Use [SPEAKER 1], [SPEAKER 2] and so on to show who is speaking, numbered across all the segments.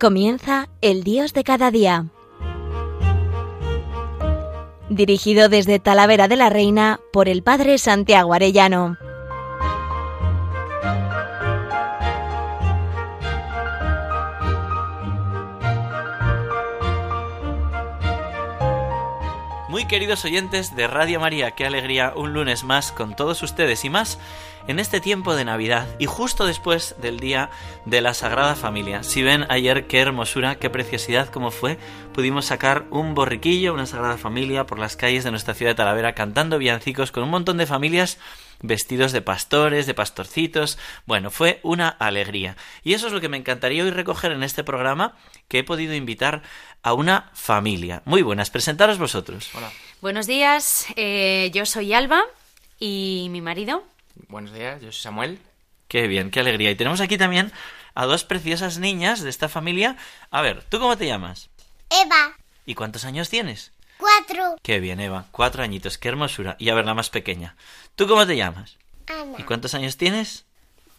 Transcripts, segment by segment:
[SPEAKER 1] Comienza El Dios de cada día. Dirigido desde Talavera de la Reina por el Padre Santiago Arellano.
[SPEAKER 2] Muy queridos oyentes de Radio María, qué alegría un lunes más con todos ustedes y más en este tiempo de Navidad y justo después del día de la Sagrada Familia. Si ven ayer qué hermosura, qué preciosidad, cómo fue, pudimos sacar un borriquillo, una Sagrada Familia por las calles de nuestra ciudad de Talavera cantando villancicos con un montón de familias vestidos de pastores, de pastorcitos. Bueno, fue una alegría. Y eso es lo que me encantaría hoy recoger en este programa, que he podido invitar a una familia. Muy buenas, presentaros vosotros.
[SPEAKER 3] Hola. Buenos días, eh, yo soy Alba y mi marido.
[SPEAKER 4] Buenos días, yo soy Samuel.
[SPEAKER 2] Qué bien, qué alegría. Y tenemos aquí también a dos preciosas niñas de esta familia. A ver, ¿tú cómo te llamas?
[SPEAKER 5] Eva.
[SPEAKER 2] ¿Y cuántos años tienes?
[SPEAKER 5] Cuatro.
[SPEAKER 2] Qué bien, Eva. Cuatro añitos, qué hermosura. Y a ver, la más pequeña. ¿Tú cómo te llamas?
[SPEAKER 5] Ana.
[SPEAKER 2] ¿Y cuántos años tienes?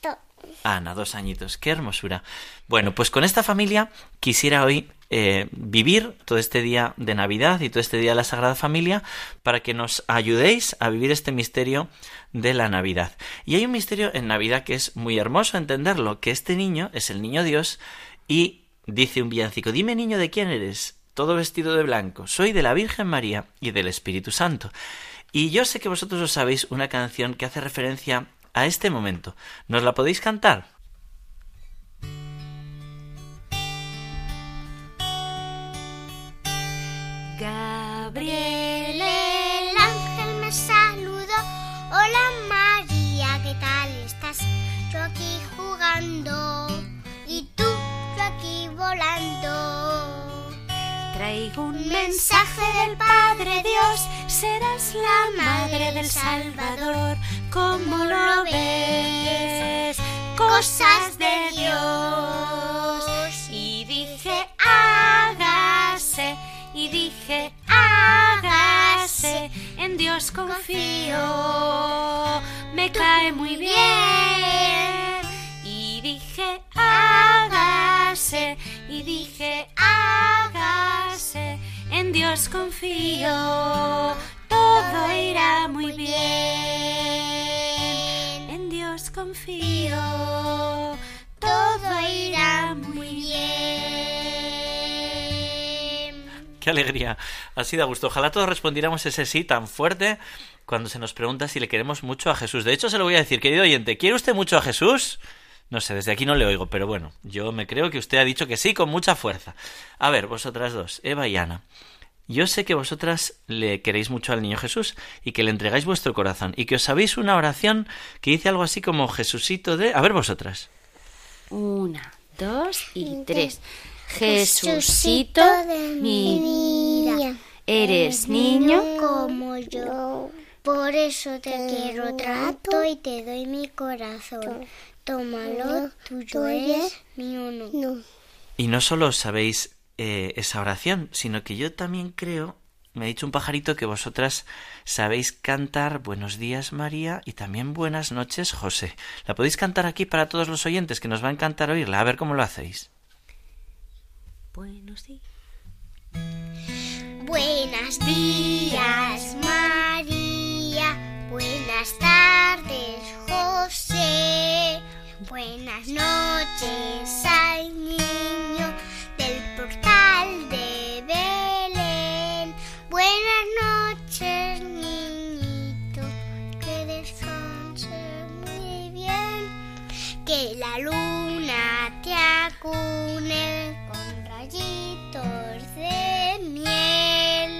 [SPEAKER 5] Do-
[SPEAKER 2] Ana, dos añitos, qué hermosura. Bueno, pues con esta familia quisiera hoy eh, vivir todo este día de Navidad y todo este día de la Sagrada Familia para que nos ayudéis a vivir este misterio de la Navidad. Y hay un misterio en Navidad que es muy hermoso entenderlo, que este niño es el niño Dios y dice un villancico, dime niño de quién eres, todo vestido de blanco, soy de la Virgen María y del Espíritu Santo. Y yo sé que vosotros os sabéis una canción que hace referencia a este momento. ¿Nos la podéis cantar?
[SPEAKER 5] Gabriel, el ángel me saludó. Hola María, ¿qué tal estás? Yo aquí jugando
[SPEAKER 3] Un
[SPEAKER 5] Mensaje del Padre Dios, serás la madre del Salvador. ¿Cómo lo ves? Cosas de Dios.
[SPEAKER 3] Y dije, hágase. Y dije, hágase. En Dios confío. Me cae muy bien. Y dije, hágase. Y dije, hágase. Dios confío. Todo irá muy bien. En Dios confío. Todo irá muy bien.
[SPEAKER 2] ¡Qué alegría! Así da gusto. Ojalá todos respondiéramos ese sí tan fuerte cuando se nos pregunta si le queremos mucho a Jesús. De hecho, se lo voy a decir, querido oyente, ¿quiere usted mucho a Jesús? No sé, desde aquí no le oigo, pero bueno, yo me creo que usted ha dicho que sí con mucha fuerza. A ver, vosotras dos, Eva y Ana. Yo sé que vosotras le queréis mucho al niño Jesús y que le entregáis vuestro corazón y que os sabéis una oración que dice algo así como Jesucito de... A ver vosotras.
[SPEAKER 3] Una, dos y tres. Jesucito, mi
[SPEAKER 5] vida,
[SPEAKER 3] eres niño.
[SPEAKER 5] como yo. Por eso te quiero trato y te doy mi corazón. Tómalo, tuyo es, mío no.
[SPEAKER 2] Y no solo sabéis eh, esa oración, sino que yo también creo, me ha dicho un pajarito, que vosotras sabéis cantar Buenos días María y también Buenas noches José. ¿La podéis cantar aquí para todos los oyentes que nos va a encantar oírla? A ver cómo lo hacéis.
[SPEAKER 3] Buenos días.
[SPEAKER 5] Buenos días, María. Buenas tardes, José. Buenas noches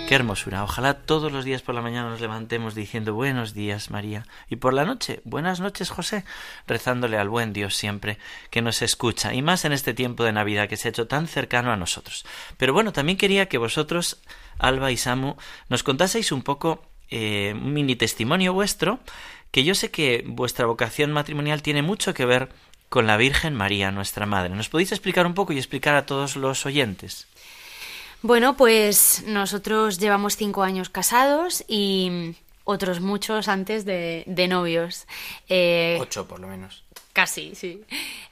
[SPEAKER 2] Qué hermosura. Ojalá todos los días por la mañana nos levantemos diciendo buenos días María y por la noche buenas noches José, rezándole al buen Dios siempre que nos escucha y más en este tiempo de Navidad que se ha hecho tan cercano a nosotros. Pero bueno, también quería que vosotros, Alba y Samu, nos contaseis un poco eh, un mini testimonio vuestro, que yo sé que vuestra vocación matrimonial tiene mucho que ver con la Virgen María, nuestra Madre. ¿Nos podéis explicar un poco y explicar a todos los oyentes?
[SPEAKER 3] Bueno, pues nosotros llevamos cinco años casados y otros muchos antes de, de novios. Eh,
[SPEAKER 4] Ocho, por lo menos.
[SPEAKER 3] Casi, sí.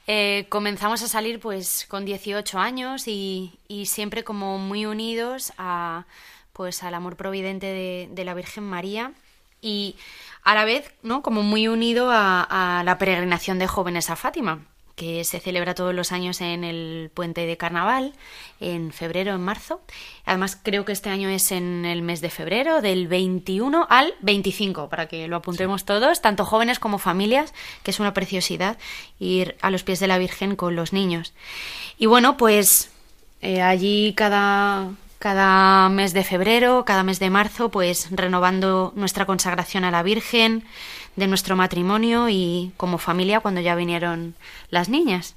[SPEAKER 3] Eh, comenzamos a salir pues con 18 años y, y, siempre como muy unidos a pues al amor providente de, de, la Virgen María y a la vez, ¿no? Como muy unido a, a la peregrinación de jóvenes a Fátima que se celebra todos los años en el puente de carnaval, en febrero, en marzo. Además, creo que este año es en el mes de febrero, del 21 al 25, para que lo apuntemos sí. todos, tanto jóvenes como familias, que es una preciosidad ir a los pies de la Virgen con los niños. Y bueno, pues eh, allí cada, cada mes de febrero, cada mes de marzo, pues renovando nuestra consagración a la Virgen, de nuestro matrimonio y como familia cuando ya vinieron las niñas.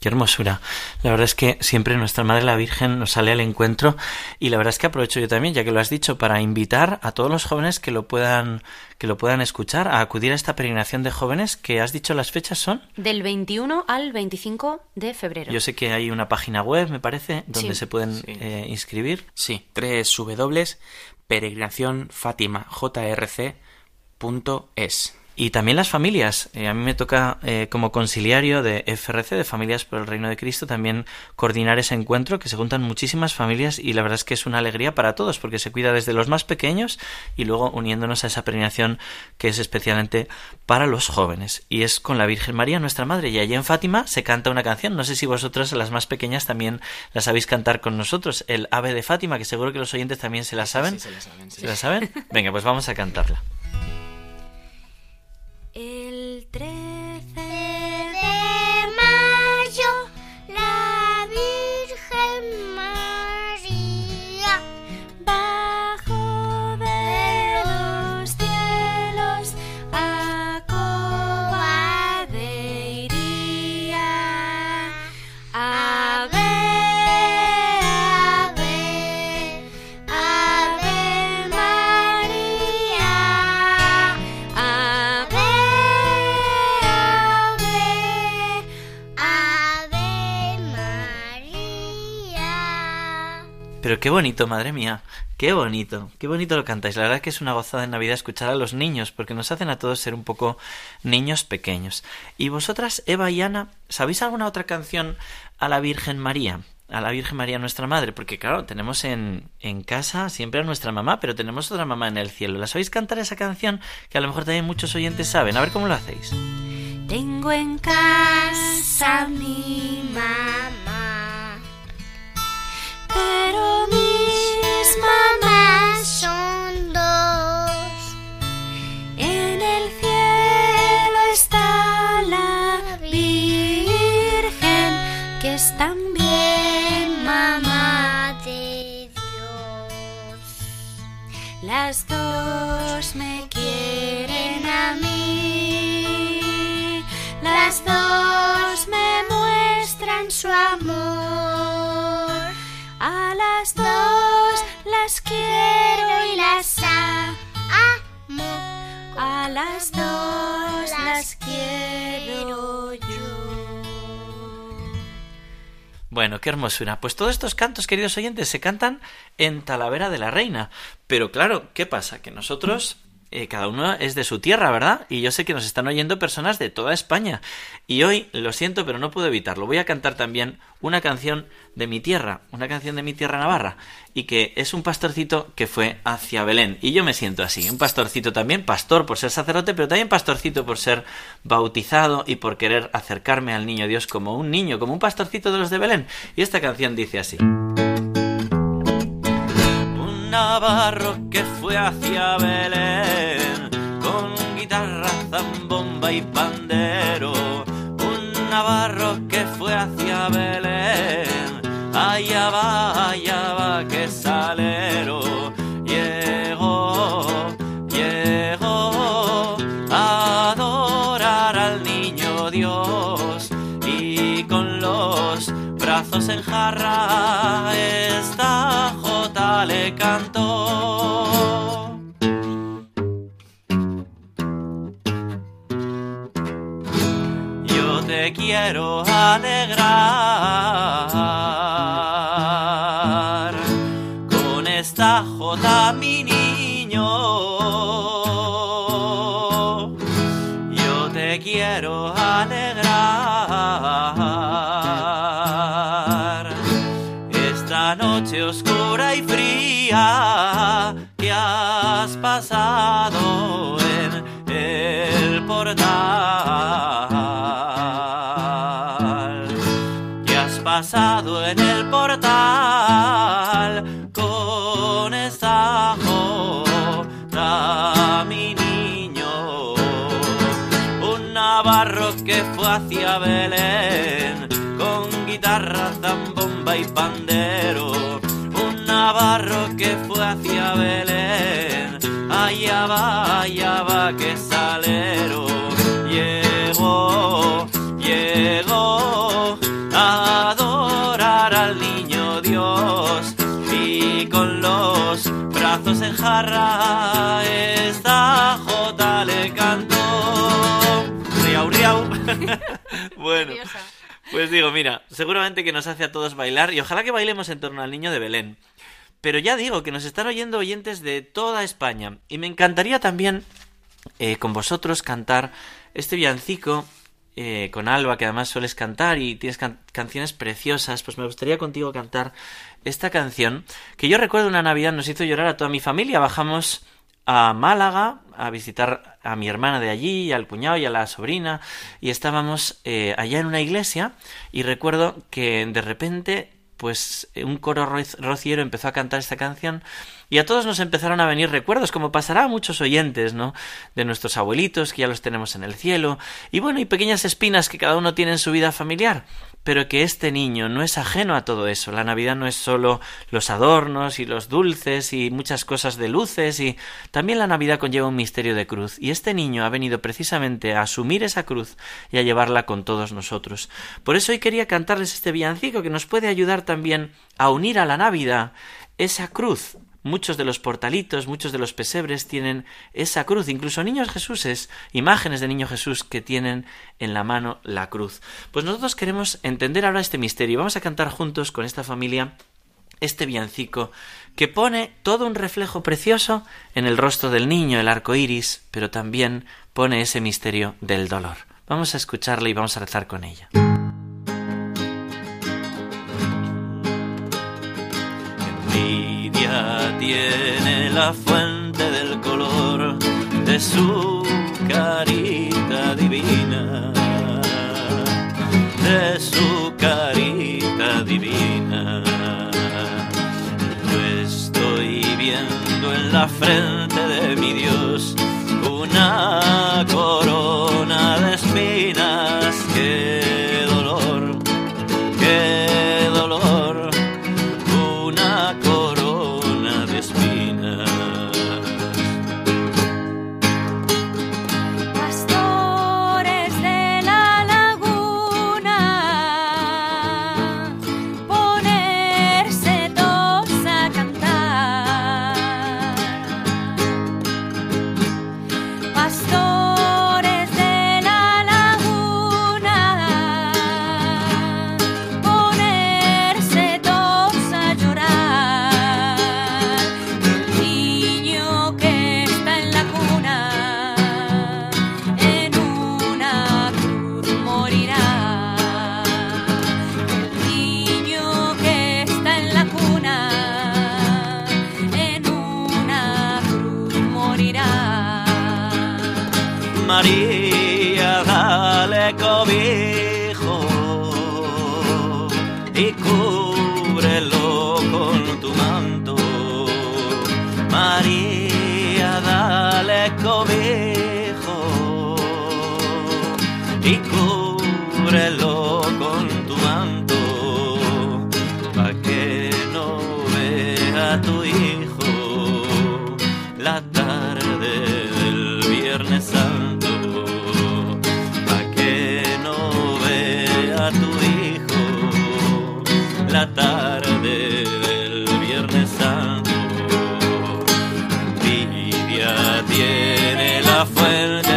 [SPEAKER 2] Qué hermosura. La verdad es que siempre nuestra Madre la Virgen nos sale al encuentro y la verdad es que aprovecho yo también, ya que lo has dicho, para invitar a todos los jóvenes que lo puedan que lo puedan escuchar a acudir a esta peregrinación de jóvenes que has dicho las fechas son
[SPEAKER 3] del 21 al 25 de febrero.
[SPEAKER 2] Yo sé que hay una página web, me parece, donde sí. se pueden sí. eh, inscribir.
[SPEAKER 4] Sí, tres W peregrinación Fátima JRC es.
[SPEAKER 2] Y también las familias. Eh, a mí me toca, eh, como conciliario de FRC, de Familias por el Reino de Cristo, también coordinar ese encuentro, que se juntan muchísimas familias y la verdad es que es una alegría para todos, porque se cuida desde los más pequeños y luego uniéndonos a esa peregrinación que es especialmente para los jóvenes. Y es con la Virgen María, nuestra Madre. Y allí en Fátima se canta una canción. No sé si vosotros, las más pequeñas, también la sabéis cantar con nosotros. El Ave de Fátima, que seguro que los oyentes también se la saben.
[SPEAKER 4] Sí, se la saben. Sí.
[SPEAKER 2] ¿Se la saben? Venga, pues vamos a cantarla. Pero qué bonito, madre mía. Qué bonito, qué bonito lo cantáis. La verdad que es una gozada en Navidad escuchar a los niños, porque nos hacen a todos ser un poco niños pequeños. Y vosotras, Eva y Ana, ¿sabéis alguna otra canción a la Virgen María? A la Virgen María nuestra Madre, porque claro, tenemos en, en casa siempre a nuestra mamá, pero tenemos otra mamá en el cielo. ¿La sabéis cantar esa canción? Que a lo mejor también muchos oyentes saben. A ver cómo lo hacéis.
[SPEAKER 6] Tengo en casa las dos las quiero y las amo. A las dos las quiero yo.
[SPEAKER 2] Bueno, qué hermosura. Pues todos estos cantos, queridos oyentes, se cantan en Talavera de la Reina. Pero claro, ¿qué pasa? Que nosotros, eh, cada uno es de su tierra, ¿verdad? Y yo sé que nos están oyendo personas de toda España. Y hoy, lo siento, pero no puedo evitarlo. Voy a cantar también una canción de mi tierra, una canción de mi tierra navarra. Y que es un pastorcito que fue hacia Belén. Y yo me siento así, un pastorcito también, pastor por ser sacerdote, pero también pastorcito por ser bautizado y por querer acercarme al niño Dios como un niño, como un pastorcito de los de Belén. Y esta canción dice así. Un navarro que fue hacia Belén con guitarra, zambomba y pandero. Un navarro que fue hacia Belén. Allá va, allá va, que salero. Llegó, llegó a adorar al niño Dios y con los brazos en jarra esta le cantó. Yo te quiero alegrar esa noche oscura y fría que has pasado en el portal. Que has pasado en el portal con esa jota, mi niño. Un navarro que fue hacia Belén con guitarra pandero. Un navarro que fue hacia Belén, allá va, allá va, que salero. Llegó, llegó a adorar al niño Dios y con los brazos en jarra esta jota le cantó. Riau, riau. bueno. Pues digo, mira, seguramente que nos hace a todos bailar y ojalá que bailemos en torno al niño de Belén. Pero ya digo que nos están oyendo oyentes de toda España y me encantaría también eh, con vosotros cantar este villancico eh, con Alba, que además sueles cantar y tienes canciones preciosas, pues me gustaría contigo cantar esta canción que yo recuerdo una Navidad nos hizo llorar a toda mi familia. Bajamos a Málaga a visitar a mi hermana de allí, al cuñado y a la sobrina, y estábamos eh, allá en una iglesia y recuerdo que de repente pues un coro rociero empezó a cantar esta canción y a todos nos empezaron a venir recuerdos, como pasará a muchos oyentes, ¿no? De nuestros abuelitos, que ya los tenemos en el cielo, y bueno, y pequeñas espinas que cada uno tiene en su vida familiar, pero que este niño no es ajeno a todo eso. La Navidad no es solo los adornos y los dulces y muchas cosas de luces, y también la Navidad conlleva un misterio de cruz, y este niño ha venido precisamente a asumir esa cruz y a llevarla con todos nosotros. Por eso hoy quería cantarles este villancico que nos puede ayudar también a unir a la Navidad esa cruz Muchos de los portalitos, muchos de los pesebres tienen esa cruz, incluso niños Jesuses, imágenes de niño Jesús que tienen en la mano la cruz. Pues nosotros queremos entender ahora este misterio. Vamos a cantar juntos con esta familia este villancico que pone todo un reflejo precioso en el rostro del niño, el arco iris, pero también pone ese misterio del dolor. Vamos a escucharla y vamos a rezar con ella. Tiene la fuente del color de su carita divina, de su carita divina. Yo estoy viendo en la frente de mi Dios una corona María, dale cobijo y cúbrelo con tu manto, pa' que no vea tu hijo la tarde del Viernes Santo, pa' que no vea tu hijo la tarde. vuelta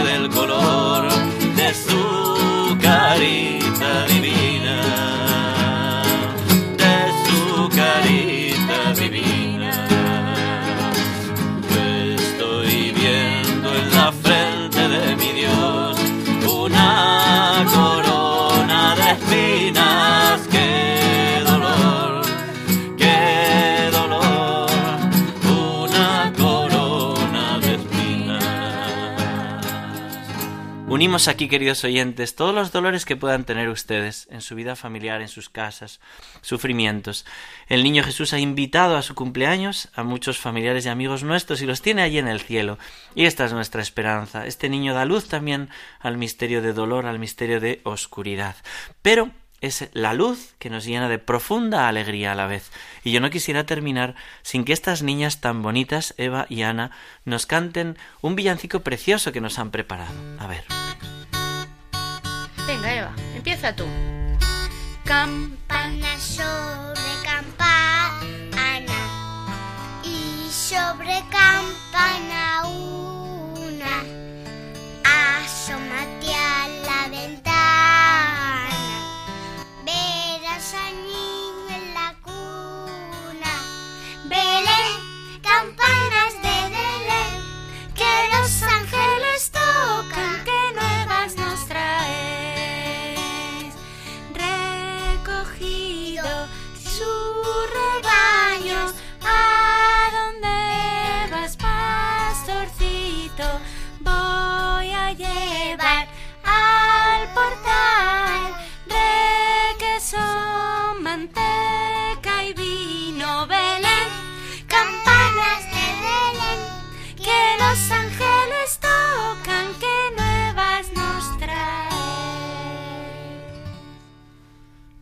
[SPEAKER 2] Unimos aquí, queridos oyentes, todos los dolores que puedan tener ustedes en su vida familiar, en sus casas, sufrimientos. El niño Jesús ha invitado a su cumpleaños a muchos familiares y amigos nuestros y los tiene allí en el cielo. Y esta es nuestra esperanza. Este niño da luz también al misterio de dolor, al misterio de oscuridad. Pero es la luz que nos llena de profunda alegría a la vez. Y yo no quisiera terminar sin que estas niñas tan bonitas, Eva y Ana, nos canten un villancico precioso que nos han preparado. A ver.
[SPEAKER 3] Venga, Eva, empieza tú.
[SPEAKER 5] Campana sobre campana y sobre campana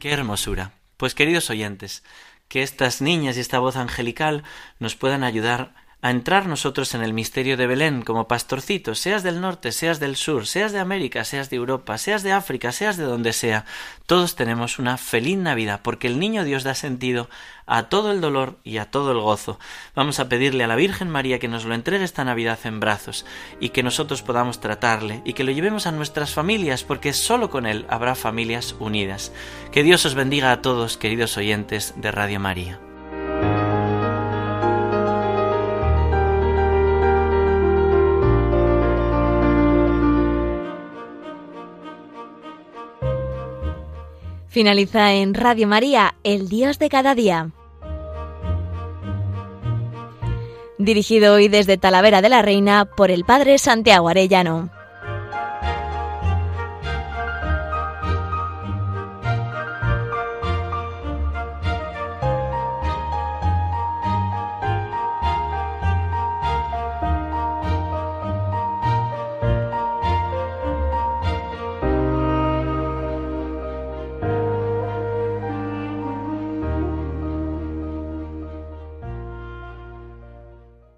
[SPEAKER 2] Qué hermosura. Pues queridos oyentes, que estas niñas y esta voz angelical nos puedan ayudar a entrar nosotros en el misterio de Belén como pastorcitos, seas del norte, seas del sur, seas de América, seas de Europa, seas de África, seas de donde sea, todos tenemos una feliz Navidad, porque el niño Dios da sentido a todo el dolor y a todo el gozo. Vamos a pedirle a la Virgen María que nos lo entregue esta Navidad en brazos y que nosotros podamos tratarle y que lo llevemos a nuestras familias, porque solo con él habrá familias unidas. Que Dios os bendiga a todos, queridos oyentes de Radio María.
[SPEAKER 1] Finaliza en Radio María, El Dios de cada día. Dirigido hoy desde Talavera de la Reina por el Padre Santiago Arellano.